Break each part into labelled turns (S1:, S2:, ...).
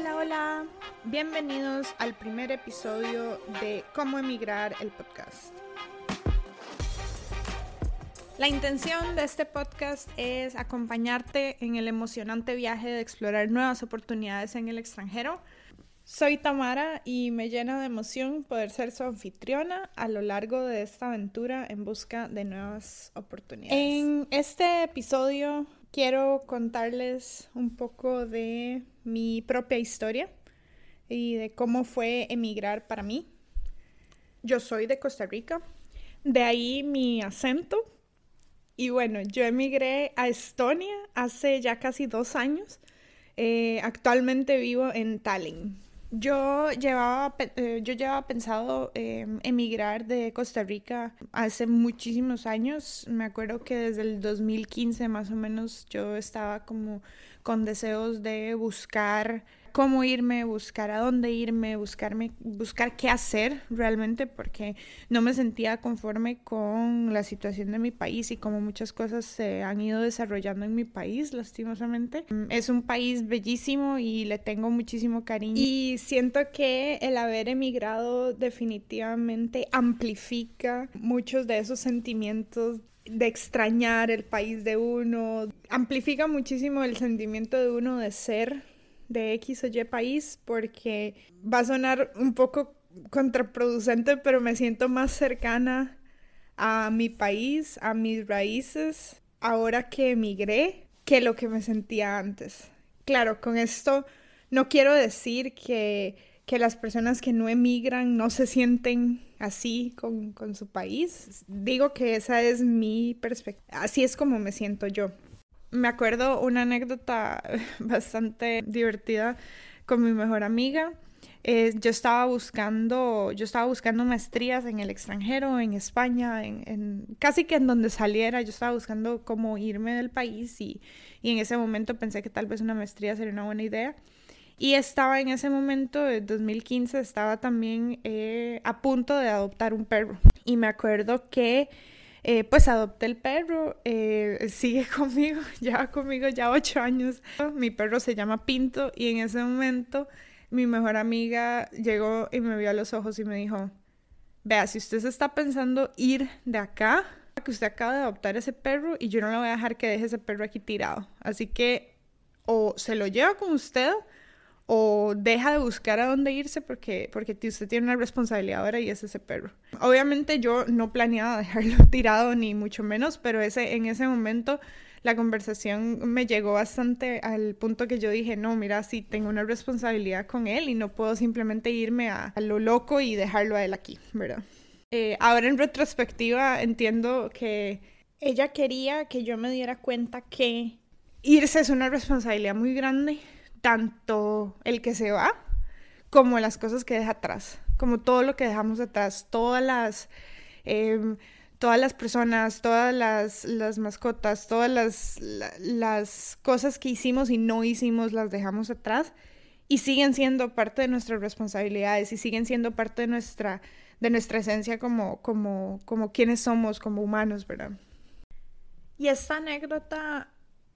S1: Hola, hola. Bienvenidos al primer episodio de Cómo emigrar el podcast. La intención de este podcast es acompañarte en el emocionante viaje de explorar nuevas oportunidades en el extranjero. Soy Tamara y me llena de emoción poder ser su anfitriona a lo largo de esta aventura en busca de nuevas oportunidades. En este episodio quiero contarles un poco de mi propia historia y de cómo fue emigrar para mí. Yo soy de Costa Rica, de ahí mi acento. Y bueno, yo emigré a Estonia hace ya casi dos años. Eh, actualmente vivo en Tallinn. Yo llevaba, eh, yo llevaba pensado em, emigrar de Costa Rica hace muchísimos años. Me acuerdo que desde el 2015 más o menos yo estaba como con deseos de buscar cómo irme, buscar a dónde irme, buscarme, buscar qué hacer realmente, porque no me sentía conforme con la situación de mi país y como muchas cosas se han ido desarrollando en mi país, lastimosamente. Es un país bellísimo y le tengo muchísimo cariño. Y siento que el haber emigrado definitivamente amplifica muchos de esos sentimientos de extrañar el país de uno, amplifica muchísimo el sentimiento de uno de ser de X o Y país porque va a sonar un poco contraproducente, pero me siento más cercana a mi país, a mis raíces, ahora que emigré, que lo que me sentía antes. Claro, con esto no quiero decir que, que las personas que no emigran no se sienten así con, con su país. Digo que esa es mi perspectiva. Así es como me siento yo me acuerdo una anécdota bastante divertida con mi mejor amiga. Eh, yo estaba buscando, yo estaba buscando maestrías en el extranjero, en España, en, casi que en donde saliera, yo estaba buscando cómo irme del país y, y, en ese momento pensé que tal vez una maestría sería una buena idea. Y estaba en ese momento, de 2015, estaba también eh, a punto de adoptar un perro. Y me acuerdo que eh, pues adopté el perro, eh, sigue conmigo, lleva conmigo ya ocho años. Mi perro se llama Pinto y en ese momento mi mejor amiga llegó y me vio a los ojos y me dijo, vea, si usted se está pensando ir de acá, que usted acaba de adoptar ese perro y yo no le voy a dejar que deje ese perro aquí tirado. Así que o se lo lleva con usted o deja de buscar a dónde irse porque, porque usted tiene una responsabilidad ahora y es ese perro. Obviamente yo no planeaba dejarlo tirado ni mucho menos, pero ese, en ese momento la conversación me llegó bastante al punto que yo dije, no, mira, sí tengo una responsabilidad con él y no puedo simplemente irme a, lo loco y dejarlo a él aquí, ¿verdad? Eh, ahora en retrospectiva entiendo que ella quería que yo me diera cuenta que irse es una responsabilidad muy grande tanto el que se va como las cosas que deja atrás, como todo lo que dejamos atrás, todas las, em, todas las personas, todas las, las mascotas, todas las, las cosas que hicimos y no hicimos las dejamos atrás y siguen siendo parte de nuestras responsabilidades y siguen siendo parte de nuestra, de nuestra esencia como, como, como quienes somos, como humanos, ¿verdad? Y esta anécdota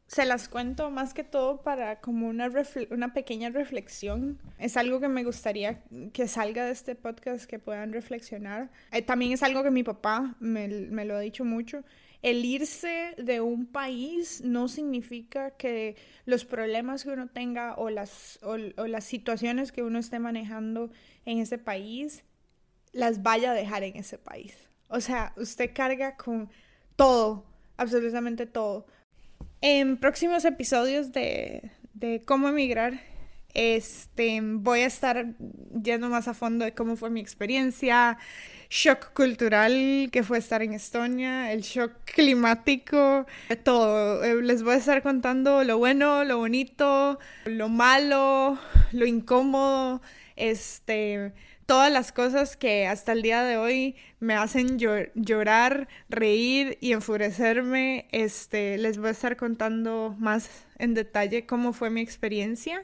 S1: se las cuento más que todo para como una, una pequeña reflexión. Es algo que me gustaría que salga de este podcast, que puedan reflexionar. Eh, también es algo que mi papá me, me, lo ha dicho mucho. El irse de un país no significa que los problemas que uno tenga o las, o, o las situaciones que uno esté manejando en ese país las vaya a dejar en ese país. O sea, usted carga con todo, absolutamente todo en próximos episodios de, cómo emigrar, este, voy a estar yendo más a fondo de cómo fue mi experiencia, shock cultural que fue estar en Estonia, el shock climático, todo. Eh, les voy a estar contando lo bueno, lo bonito, lo malo, lo incómodo, este todas las cosas que hasta el día de hoy me hacen llorar, reír y enfurecerme, este, les voy a estar contando más en detalle cómo fue mi experiencia,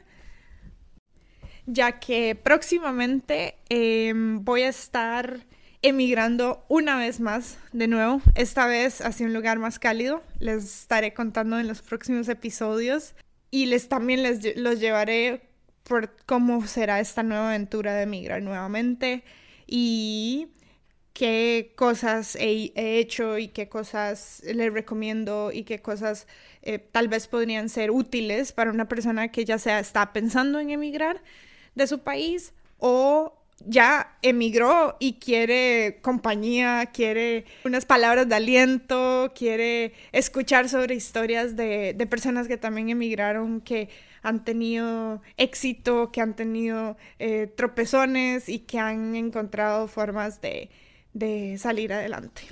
S1: ya que próximamente em, voy a estar emigrando una vez más de nuevo, esta vez hacia un lugar más cálido, les estaré contando en los próximos episodios y les también les los llevaré por cómo será esta nueva aventura de emigrar nuevamente y qué cosas he, hecho y qué cosas le recomiendo y qué cosas eh, tal vez podrían ser útiles para una persona que ya sea está pensando en emigrar de su país o ya emigró y quiere compañía, quiere unas palabras de aliento, quiere escuchar sobre historias de, de personas que también emigraron, que han tenido éxito, que han tenido eh, tropezones y que han encontrado formas de, de salir adelante.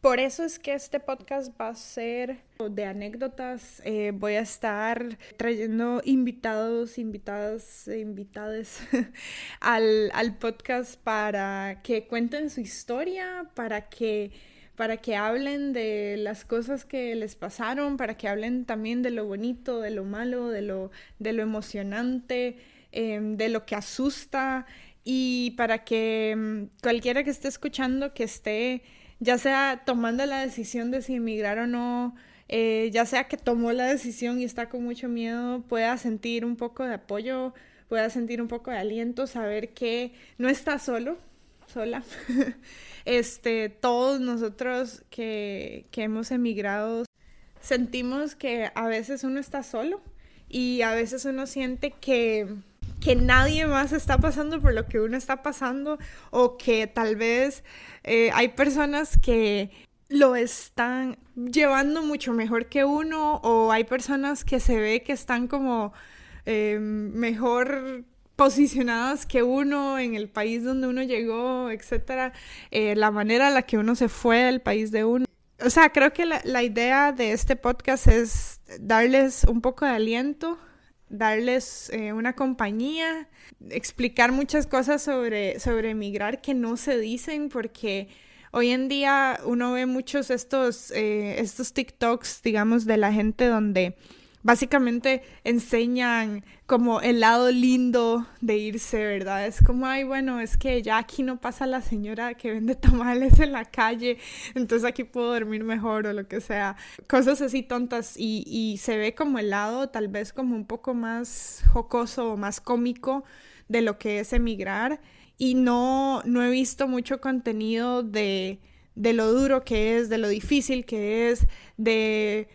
S1: Por eso es que este podcast va a ser de anécdotas. Eh, voy a estar trayendo invitados, invitadas, invitades al, al podcast para que cuenten su historia, para que para que hablen de las cosas que les pasaron, para que hablen también de lo bonito, de lo malo, de lo, de lo emocionante, em, de lo que asusta y para que em, cualquiera que esté escuchando, que esté ya sea tomando la decisión de si emigrar o no, eh, ya sea que tomó la decisión y está con mucho miedo, pueda sentir un poco de apoyo, pueda sentir un poco de aliento, saber que no está solo, sola. este, todos nosotros que, que hemos emigrado sentimos que a veces uno está solo y a veces uno siente que, que nadie más está pasando por lo que uno está pasando o que tal vez eh, hay personas que lo están llevando mucho mejor que uno o hay personas que se ve que están como eh, mejor posicionadas que uno en el país donde uno llegó, etcétera, eh, la manera en la que uno se fue del país de uno. O sea, creo que la, idea de este podcast es darles un poco de aliento, darles eh, una compañía, explicar muchas cosas sobre, sobre emigrar que no se dicen porque hoy en día uno ve muchos estos, eh, estos TikToks, digamos, de la gente donde básicamente enseñan como el lado lindo de irse, ¿verdad? Es como, ay, bueno, es que ya aquí no pasa la señora que vende tamales en la calle, entonces aquí puedo dormir mejor o lo que sea. Cosas así tontas y, y se ve como el lado tal vez como un poco más jocoso o más cómico de lo que es emigrar y no, no he visto mucho contenido de, de lo duro que es, de lo difícil que es, de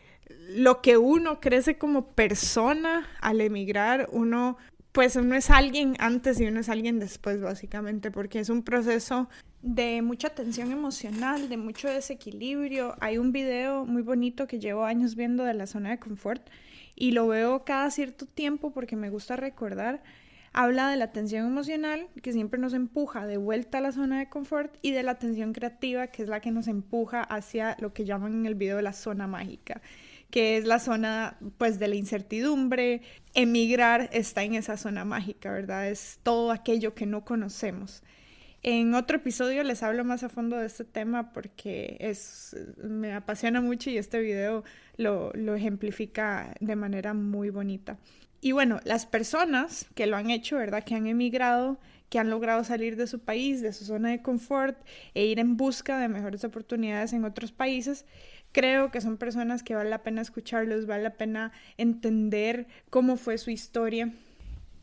S1: lo que uno crece como persona al emigrar, uno pues uno es alguien antes y uno es alguien después básicamente, porque es un proceso de mucha tensión emocional, de mucho desequilibrio. Hay un video muy bonito que llevo años viendo de la zona de confort y lo veo cada cierto tiempo porque me gusta recordar. Habla de la tensión emocional que siempre nos empuja de vuelta a la zona de confort y de la tensión creativa que es la que nos empuja hacia lo que llaman en el video la zona mágica que es la zona pues de la incertidumbre. Emigrar está en esa zona mágica, ¿verdad? Es todo aquello que no conocemos. En otro episodio les hablo más a fondo de este tema porque es, me apasiona mucho y este video lo, lo ejemplifica de manera muy bonita. Y bueno, las personas que lo han hecho, ¿verdad? Que han emigrado, que han logrado salir de su país, de su zona de confort e ir en busca de mejores oportunidades en otros países, creo que son personas que vale la pena escucharlos, vale la pena entender cómo fue su historia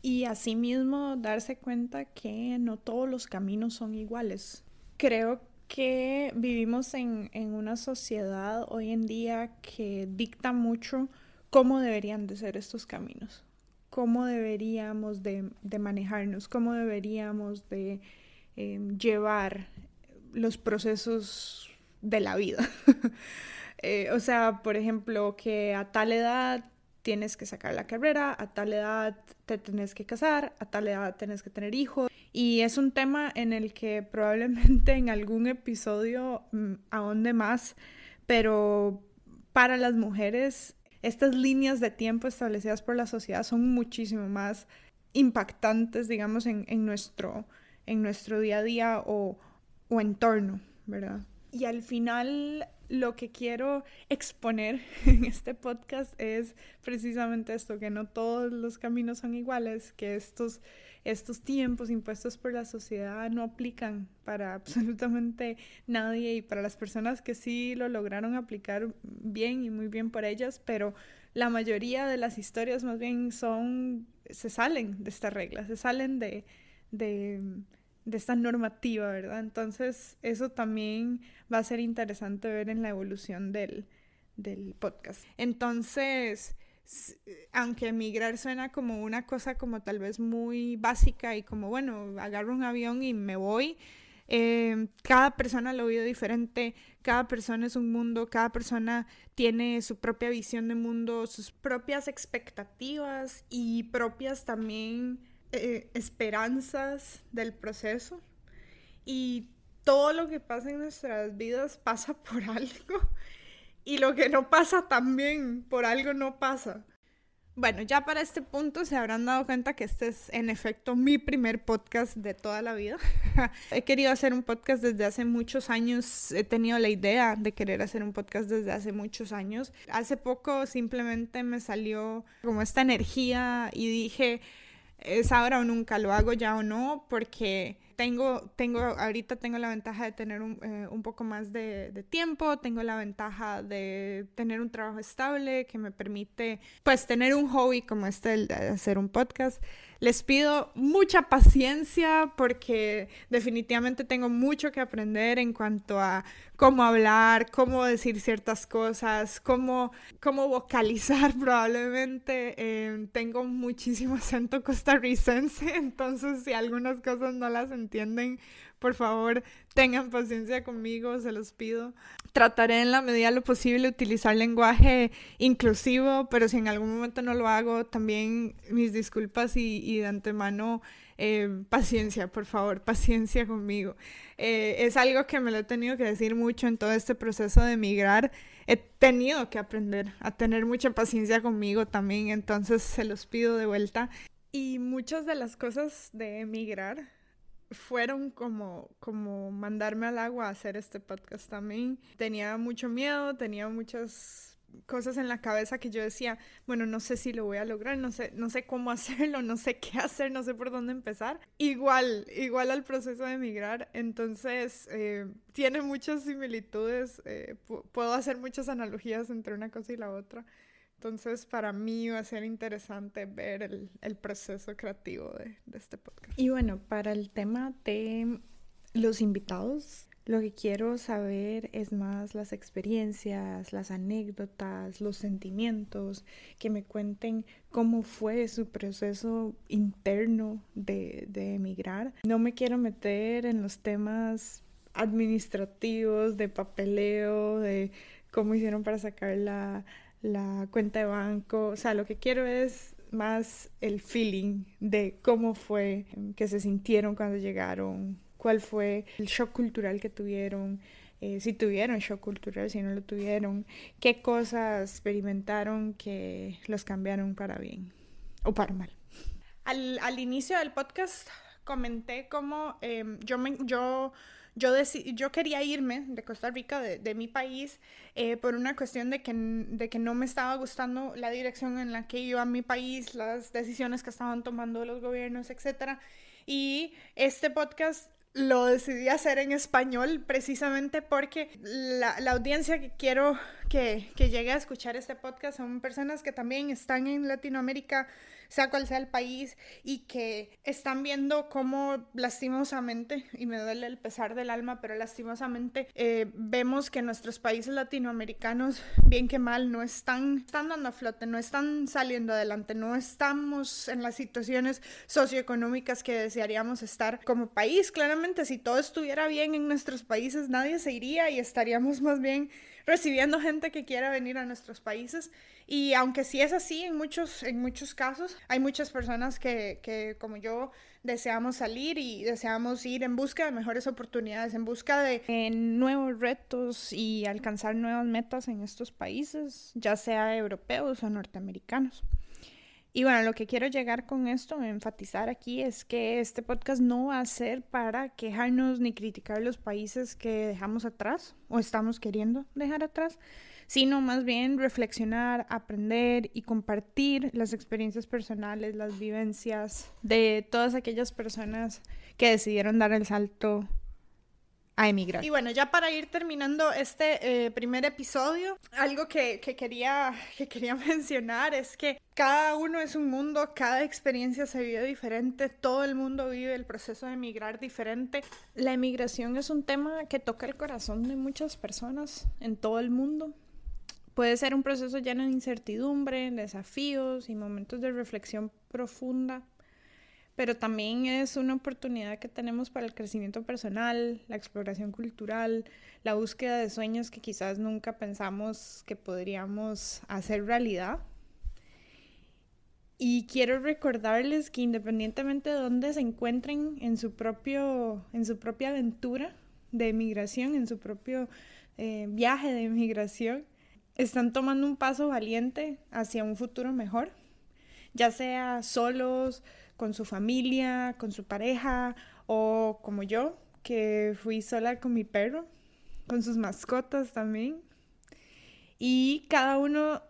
S1: y asimismo darse cuenta que no todos los caminos son iguales. Creo que vivimos en, una sociedad hoy en día que dicta mucho cómo deberían de ser estos caminos, cómo deberíamos de, manejarnos, cómo deberíamos de eh, llevar los procesos de la vida. Eh, o sea, por ejemplo, que a tal edad tienes que sacar la carrera, a tal edad te tienes que casar, a tal edad tienes que tener hijos. Y es un tema en el que probablemente en algún episodio mm, ahonde más, pero para las mujeres estas líneas de tiempo establecidas por la sociedad son muchísimo más impactantes, digamos, en, nuestro, en nuestro día a día o, o entorno, ¿verdad? Y al final lo que quiero exponer en este podcast es precisamente esto, que no todos los caminos son iguales, que estos, estos tiempos impuestos por la sociedad no aplican para absolutamente nadie y para las personas que sí lo lograron aplicar bien y muy bien por ellas, pero la mayoría de las historias más bien son, se salen de esta regla, se salen de, de esta normativa, ¿verdad? Entonces eso también va a ser interesante ver en la evolución del, del podcast. Entonces, aunque emigrar suena como una cosa como tal vez muy básica y como, bueno, agarro un avión y me voy, eh, cada persona lo vive diferente, cada persona es un mundo, cada persona tiene su propia visión de mundo, sus propias expectativas y propias también eh, esperanzas del proceso. Y todo lo que pasa en nuestras vidas pasa por algo. Y lo que no pasa también por algo no pasa. Bueno, ya para este punto se habrán dado cuenta que este es en efecto mi primer podcast de toda la vida. He querido hacer un podcast desde hace muchos años, he tenido la idea de querer hacer un podcast desde hace muchos años. Hace poco simplemente me salió como esta energía y dije, es ahora o nunca, lo hago ya o no, porque tengo, tengo, ahorita tengo la ventaja de tener un, eh, un poco más de, tiempo, tengo la ventaja de tener un trabajo estable que me permite, pues, tener un hobby como este, de hacer un podcast. Les pido mucha paciencia porque definitivamente tengo mucho que aprender en cuanto a cómo hablar, cómo decir ciertas cosas, cómo, cómo vocalizar probablemente. Eh, tengo muchísimo acento costarricense, entonces si algunas cosas no las entienden, por favor, tengan paciencia conmigo, se los pido. Trataré en la medida de lo posible utilizar lenguaje inclusivo, pero si en algún momento no lo hago, también mis disculpas y, y de antemano eh, paciencia, por favor, paciencia conmigo. Eh, es algo que me lo he tenido que decir mucho en todo este proceso de emigrar. He tenido que aprender a tener mucha paciencia conmigo también, entonces se los pido de vuelta. Y muchas de las cosas de emigrar fueron como, como mandarme al agua a hacer este podcast también. Tenía mucho miedo, tenía muchas cosas en la cabeza que yo decía, bueno, no sé si lo voy a lograr, no sé, no sé cómo hacerlo, no sé qué hacer, no sé por dónde empezar. Igual, igual al proceso de emigrar, entonces eh, tiene muchas similitudes, eh, puedo hacer muchas analogías entre una cosa y la otra. Entonces, para mí va a ser interesante ver el, el proceso creativo de, de, este podcast. Y bueno, para el tema de los invitados, lo que quiero saber es más las experiencias, las anécdotas, los sentimientos, que me cuenten cómo fue su proceso interno de, de emigrar. No me quiero meter en los temas administrativos, de papeleo, de cómo hicieron para sacar la la cuenta de banco, o sea, lo que quiero es más el feeling de cómo fue que se sintieron cuando llegaron, cuál fue el shock cultural que tuvieron, eh, si tuvieron shock cultural, si no lo tuvieron, qué cosas experimentaron que los cambiaron para bien o para mal. Al, al inicio del podcast comenté cómo eh, yo, me, yo yo, yo quería irme de Costa Rica, de, de mi país, eh, por una cuestión de que, de que no me estaba gustando la dirección en la que iba mi país, las decisiones que estaban tomando los gobiernos, etc. Y este podcast lo decidí hacer en español precisamente porque la, la audiencia que quiero que, que, llegue a escuchar este podcast son personas que también están en Latinoamérica, sea cual sea el país, y que están viendo cómo lastimosamente, y me duele el pesar del alma, pero lastimosamente eh, vemos que nuestros países latinoamericanos, bien que mal, no están, están dando a flote, no están saliendo adelante, no estamos en las situaciones socioeconómicas que desearíamos estar como país. Claramente, si todo estuviera bien en nuestros países, nadie se iría y estaríamos más bien recibiendo gente que quiera venir a nuestros países. Y aunque sí es así en muchos, en muchos casos, hay muchas personas que, que como yo deseamos salir y deseamos ir en busca de mejores oportunidades, en busca de nuevos retos y alcanzar nuevas metas en estos países, ya sea europeos o norteamericanos. Y bueno, lo que quiero llegar con esto, enfatizar aquí, es que este podcast no va a ser para quejarnos ni criticar los países que dejamos atrás o estamos queriendo dejar atrás, sino más bien reflexionar, aprender y compartir las experiencias personales, las vivencias de todas aquellas personas que decidieron dar el salto a emigrar. Y bueno, ya para ir terminando este eh, primer episodio, algo que, quería, que quería mencionar es que cada uno es un mundo, cada experiencia se vive diferente, todo el mundo vive el proceso de emigrar diferente. La emigración es un tema que toca el corazón de muchas personas en todo el mundo. Puede ser un proceso lleno de incertidumbre, desafíos y momentos de reflexión profunda pero también es una oportunidad que tenemos para el crecimiento personal, la exploración cultural, la búsqueda de sueños que quizás nunca pensamos que podríamos hacer realidad. Y quiero recordarles que independientemente de dónde se encuentren en su, propio, en su propia aventura de emigración, en su propio eh, viaje de emigración, están tomando un paso valiente hacia un futuro mejor, ya sea solos, con su familia, con su pareja o como yo, que fui sola con mi perro, con sus mascotas también. Y cada uno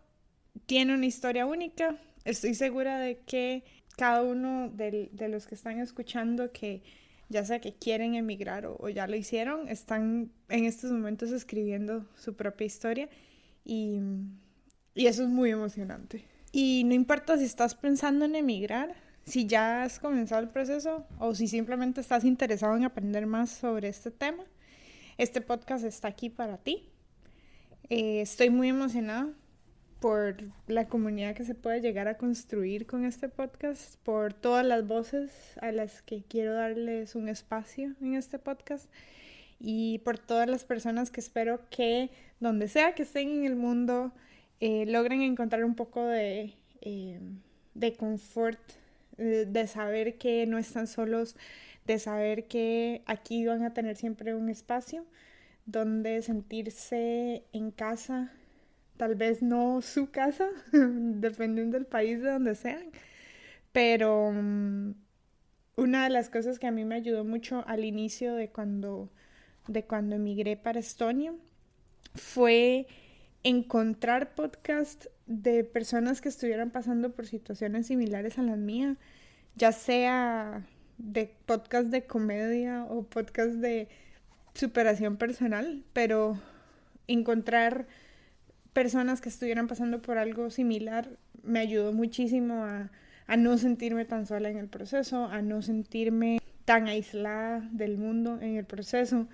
S1: tiene una historia única. Estoy segura de que cada uno de, los que están escuchando que ya sea que quieren emigrar o, ya lo hicieron, están en estos momentos escribiendo su propia historia y, eso es muy emocionante. Y no importa si estás pensando en emigrar, si ya has comenzado el proceso o si simplemente estás interesado en aprender más sobre este tema, este podcast está aquí para ti. Eh, estoy muy emocionada por la comunidad que se puede llegar a construir con este podcast, por todas las voces a las que quiero darles un espacio en este podcast y por todas las personas que espero que donde sea que estén en el mundo eh, logren encontrar un poco de, eh, de confort de saber que no están solos, de saber que aquí van a tener siempre un espacio donde sentirse en casa, tal vez no su casa, dependiendo del país de donde sean, pero mm, una de las cosas que a mí me ayudó mucho al inicio de cuando, de cuando emigré para Estonia fue encontrar podcast de personas que estuvieran pasando por situaciones similares a las mías, ya sea de podcast de comedia o podcast de superación personal, pero encontrar personas que estuvieran pasando por algo similar me ayudó muchísimo a, a no sentirme tan sola en el proceso, a no sentirme tan aislada del mundo en el proceso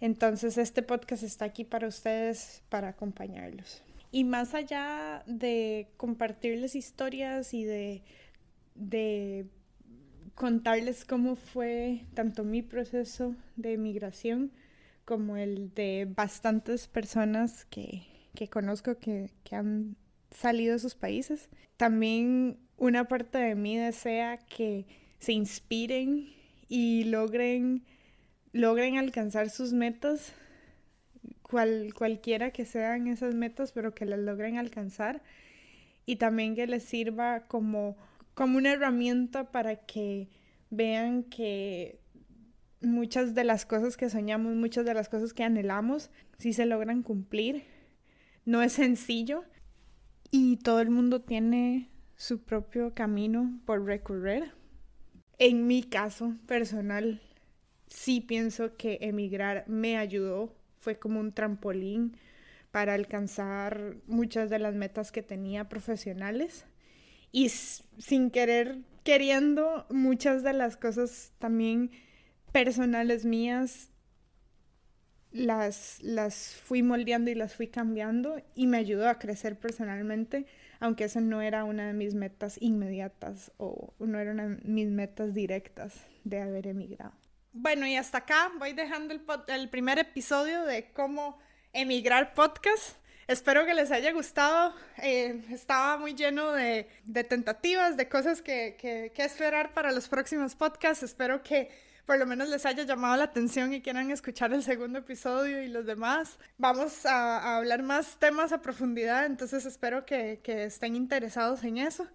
S1: entonces este podcast está aquí para ustedes, para acompañarlos. Y más allá de compartirles historias y de, de contarles cómo fue tanto mi proceso de migración como el de bastantes personas que, que conozco que, que han salido de sus países. También una parte de mí desea que se inspiren y logren logren alcanzar sus metas, cual, cualquiera que sean esas metas, pero que las logren alcanzar y también que les sirva como, como una herramienta para que vean que muchas de las cosas que soñamos, muchas de las cosas que anhelamos, sí se logran cumplir. No es sencillo y todo el mundo tiene su propio camino por recorrer. En mi caso personal, sí pienso que emigrar me ayudó, fue como un trampolín para alcanzar muchas de las metas que tenía profesionales y sin querer, queriendo, muchas de las cosas también personales mías las, las fui moldeando y las fui cambiando y me ayudó a crecer personalmente, aunque esa no era una de mis metas inmediatas o no era una de mis metas directas de haber emigrado. Bueno, y hasta acá voy dejando el, primer episodio de cómo emigrar podcast. Espero que les haya gustado. Eh, estaba muy lleno de, de tentativas, de cosas que, que, que, esperar para los próximos podcasts. Espero que por lo menos les haya llamado la atención y quieran escuchar el segundo episodio y los demás. Vamos a, a hablar más temas a profundidad, entonces espero que, que estén interesados en eso.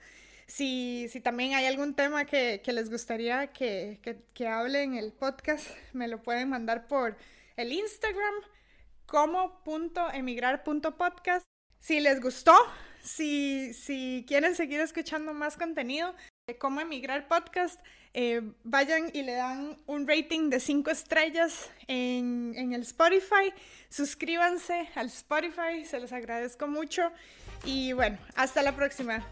S1: Si, también hay algún tema que, les gustaría que, que, que, hable en el podcast, me lo pueden mandar por el Instagram como.emigrar.podcast. Si les gustó, si, si quieren seguir escuchando más contenido de Cómo Emigrar Podcast, eh, vayan y le dan un rating de 5 estrellas en, en el Spotify. Suscríbanse al Spotify, se los agradezco mucho. Y bueno, hasta la próxima.